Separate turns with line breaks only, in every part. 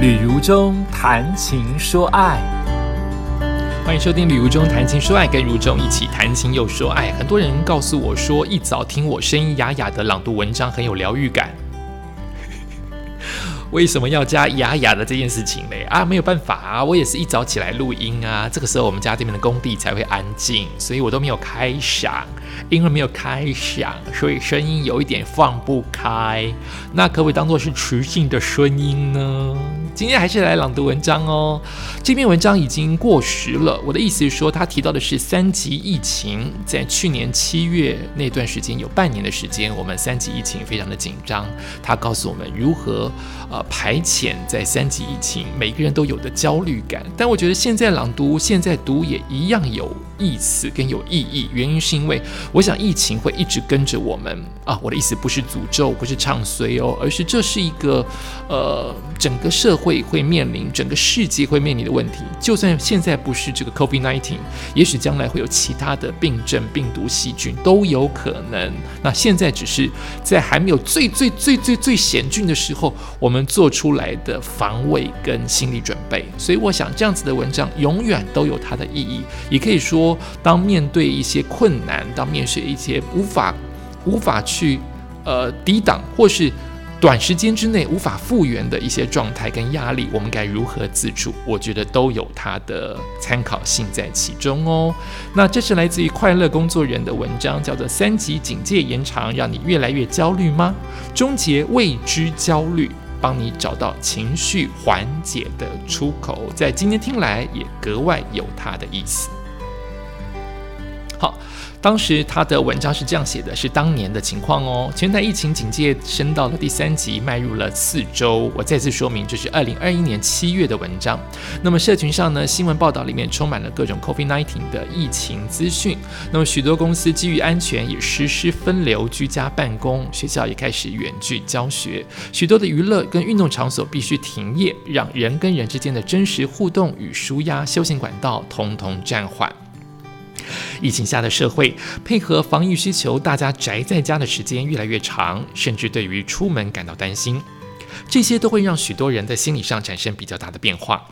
旅如中谈情说爱，
欢迎收听《旅如中谈情说爱》，跟如中一起谈情又说爱。很多人告诉我说，一早听我声音哑哑的朗读文章，很有疗愈感。为什么要加哑哑的这件事情嘞？啊，没有办法啊，我也是一早起来录音啊。这个时候我们家这边的工地才会安静，所以我都没有开响，因为没有开响，所以声音有一点放不开。那可不可以当做是磁性的声音呢？今天还是来朗读文章哦。这篇文章已经过时了。我的意思是说，他提到的是三级疫情，在去年七月那段时间有半年的时间，我们三级疫情非常的紧张。他告诉我们如何呃排遣在三级疫情每个人都有的焦虑感。但我觉得现在朗读，现在读也一样有意思跟有意义。原因是因为我想疫情会一直跟着我们啊。我的意思不是诅咒，不是唱衰哦，而是这是一个呃整个社会会面临、整个世界会面临的问题。就算现在不是这个 COVID-19，也许将来会有其他的病症、病毒、细菌都有可能。那现在只是在还没有最最最最最险峻的时候，我们做出来的防卫跟心理准备。所以我想这样子的文章永远都有它的意义。也可以说，当面对一些困难，当面对一些无法无法去呃抵挡或是。短时间之内无法复原的一些状态跟压力，我们该如何自处？我觉得都有它的参考性在其中哦。那这是来自于快乐工作人的文章，叫做《三级警戒延长让你越来越焦虑吗？终结未知焦虑，帮你找到情绪缓解的出口》。在今天听来也格外有它的意思。当时他的文章是这样写的，是当年的情况哦。全台疫情警戒升到了第三级，迈入了四周。我再次说明，这是二零二一年七月的文章。那么社群上呢，新闻报道里面充满了各种 COVID-19 的疫情资讯。那么许多公司基于安全，也实施分流居家办公，学校也开始远距教学。许多的娱乐跟运动场所必须停业，让人跟人之间的真实互动与舒压休闲管道通通暂缓。疫情下的社会，配合防疫需求，大家宅在家的时间越来越长，甚至对于出门感到担心，这些都会让许多人在心理上产生比较大的变化。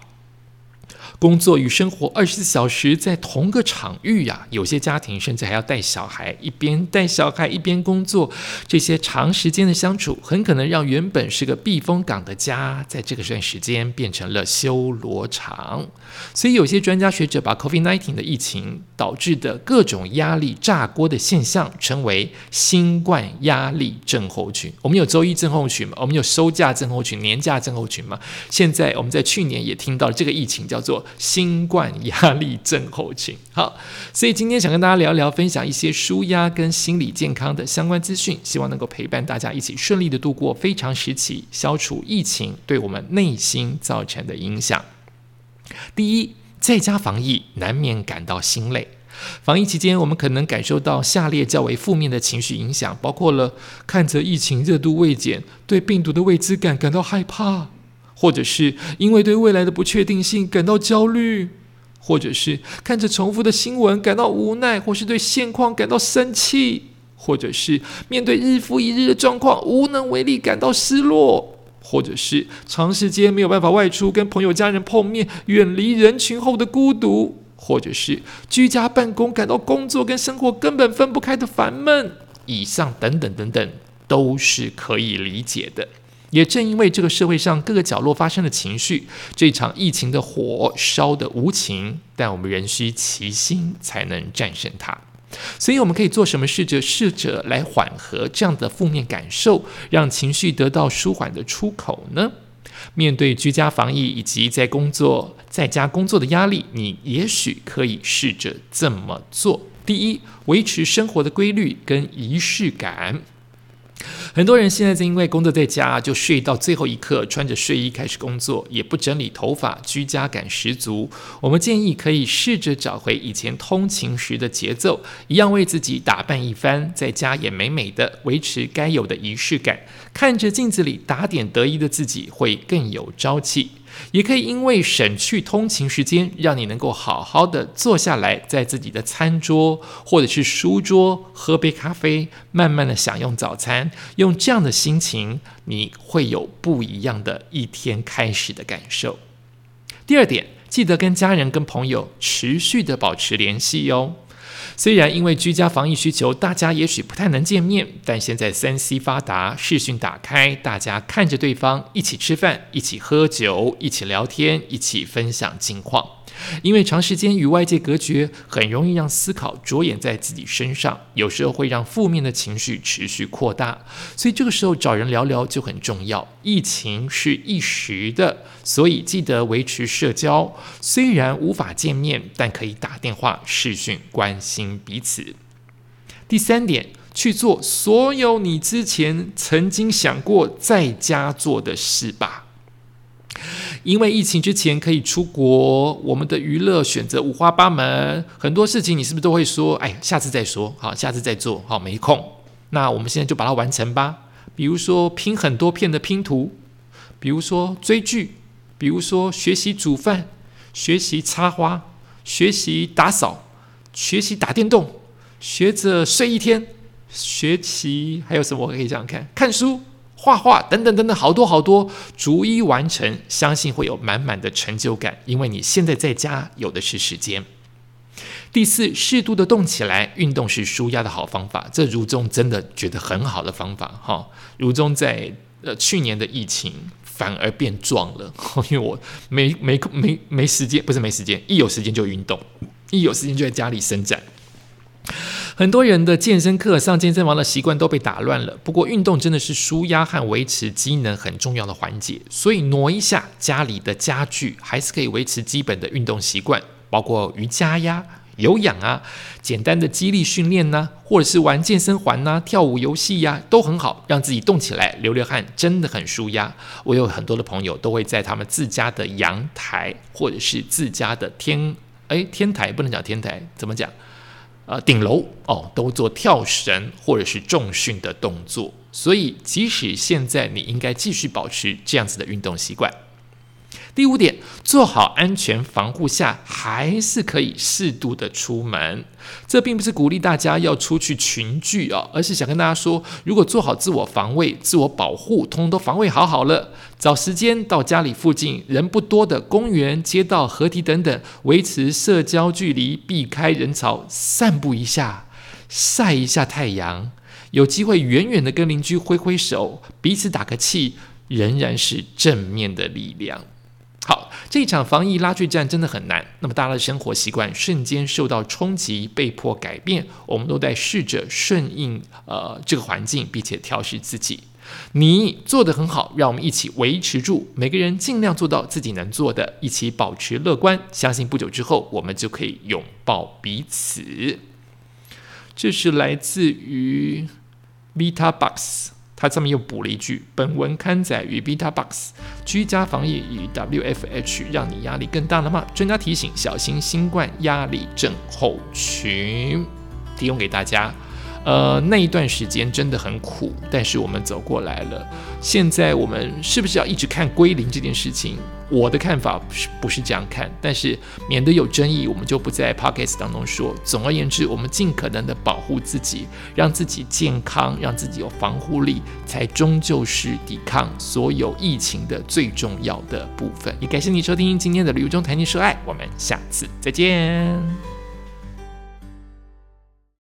工作与生活二十四小时在同个场域呀，有些家庭甚至还要带小孩，一边带小孩一边工作。这些长时间的相处，很可能让原本是个避风港的家，在这个段时间变成了修罗场。所以，有些专家学者把 COVID-19 的疫情导致的各种压力炸锅的现象，称为新冠压力症候群。我们有周一症候群吗？我们有收假症候群、年假症候群嘛？现在我们在去年也听到这个疫情叫做。新冠压力症候群，好，所以今天想跟大家聊聊，分享一些舒压跟心理健康的相关资讯，希望能够陪伴大家一起顺利的度过非常时期，消除疫情对我们内心造成的影响。第一，在家防疫难免感到心累，防疫期间我们可能感受到下列较为负面的情绪影响，包括了看着疫情热度未减，对病毒的未知感感到害怕。或者是因为对未来的不确定性感到焦虑，或者是看着重复的新闻感到无奈，或是对现况感到生气，或者是面对日复一日的状况无能为力感到失落，或者是长时间没有办法外出跟朋友家人碰面，远离人群后的孤独，或者是居家办公感到工作跟生活根本分不开的烦闷，以上等等等等都是可以理解的。也正因为这个社会上各个角落发生的情绪，这场疫情的火烧得无情，但我们仍需齐心才能战胜它。所以，我们可以做什么试着试着来缓和这样的负面感受，让情绪得到舒缓的出口呢？面对居家防疫以及在工作在家工作的压力，你也许可以试着这么做：第一，维持生活的规律跟仪式感。很多人现在正因为工作在家，就睡到最后一刻，穿着睡衣开始工作，也不整理头发，居家感十足。我们建议可以试着找回以前通勤时的节奏，一样为自己打扮一番，在家也美美的，维持该有的仪式感。看着镜子里打点得意的自己，会更有朝气。也可以因为省去通勤时间，让你能够好好的坐下来，在自己的餐桌或者是书桌喝杯咖啡，慢慢的享用早餐。用这样的心情，你会有不一样的一天开始的感受。第二点，记得跟家人、跟朋友持续的保持联系哟。虽然因为居家防疫需求，大家也许不太能见面，但现在三 C 发达，视讯打开，大家看着对方一起吃饭，一起喝酒，一起聊天，一起分享近况。因为长时间与外界隔绝，很容易让思考着眼在自己身上，有时候会让负面的情绪持续扩大。所以这个时候找人聊聊就很重要。疫情是一时的，所以记得维持社交。虽然无法见面，但可以打电话、视讯关心彼此。第三点，去做所有你之前曾经想过在家做的事吧。因为疫情之前可以出国，我们的娱乐选择五花八门，很多事情你是不是都会说，哎，下次再说，好，下次再做，好，没空。那我们现在就把它完成吧。比如说拼很多片的拼图，比如说追剧，比如说学习煮饭，学习插花，学习打扫，学习打电动，学着睡一天，学习还有什么可以这样看？看书。画画等等等等，好多好多，逐一完成，相信会有满满的成就感，因为你现在在家有的是时间。第四，适度的动起来，运动是舒压的好方法，这如中真的觉得很好的方法哈。如中在呃去年的疫情反而变壮了，因为我没没没没时间，不是没时间，一有时间就运动，一有时间就在家里伸展。很多人的健身课、上健身房的习惯都被打乱了。不过，运动真的是舒压和维持机能很重要的环节，所以挪一下家里的家具，还是可以维持基本的运动习惯，包括瑜伽呀、有氧啊、简单的肌力训练呐，或者是玩健身环呐、跳舞游戏呀，都很好，让自己动起来、流流汗，真的很舒压。我有很多的朋友都会在他们自家的阳台，或者是自家的天哎天台，不能讲天台，怎么讲？呃，顶楼哦，都做跳绳或者是重训的动作，所以即使现在你应该继续保持这样子的运动习惯。第五点，做好安全防护下，还是可以适度的出门。这并不是鼓励大家要出去群聚啊，而是想跟大家说，如果做好自我防卫、自我保护，通通都防卫好好了，找时间到家里附近人不多的公园、街道、河堤等等，维持社交距离，避开人潮，散步一下，晒一下太阳，有机会远远的跟邻居挥挥手，彼此打个气，仍然是正面的力量。这场防疫拉锯战真的很难。那么大家的生活习惯瞬间受到冲击，被迫改变，我们都在试着顺应呃这个环境，并且调试自己。你做得很好，让我们一起维持住。每个人尽量做到自己能做的，一起保持乐观，相信不久之后我们就可以拥抱彼此。这是来自于 Vita Box。他上面又补了一句：“本文刊载于 Beta Box，居家防疫与 WFH 让你压力更大了吗？专家提醒，小心新冠压力症候群。”提供给大家。呃，那一段时间真的很苦，但是我们走过来了。现在我们是不是要一直看归零这件事情？我的看法是不是这样看，但是免得有争议，我们就不在 podcast 当中说。总而言之，我们尽可能的保护自己，让自己健康，让自己有防护力，才终究是抵抗所有疫情的最重要的部分。也感谢你收听今天的旅游中谈情说爱，我们下次再见。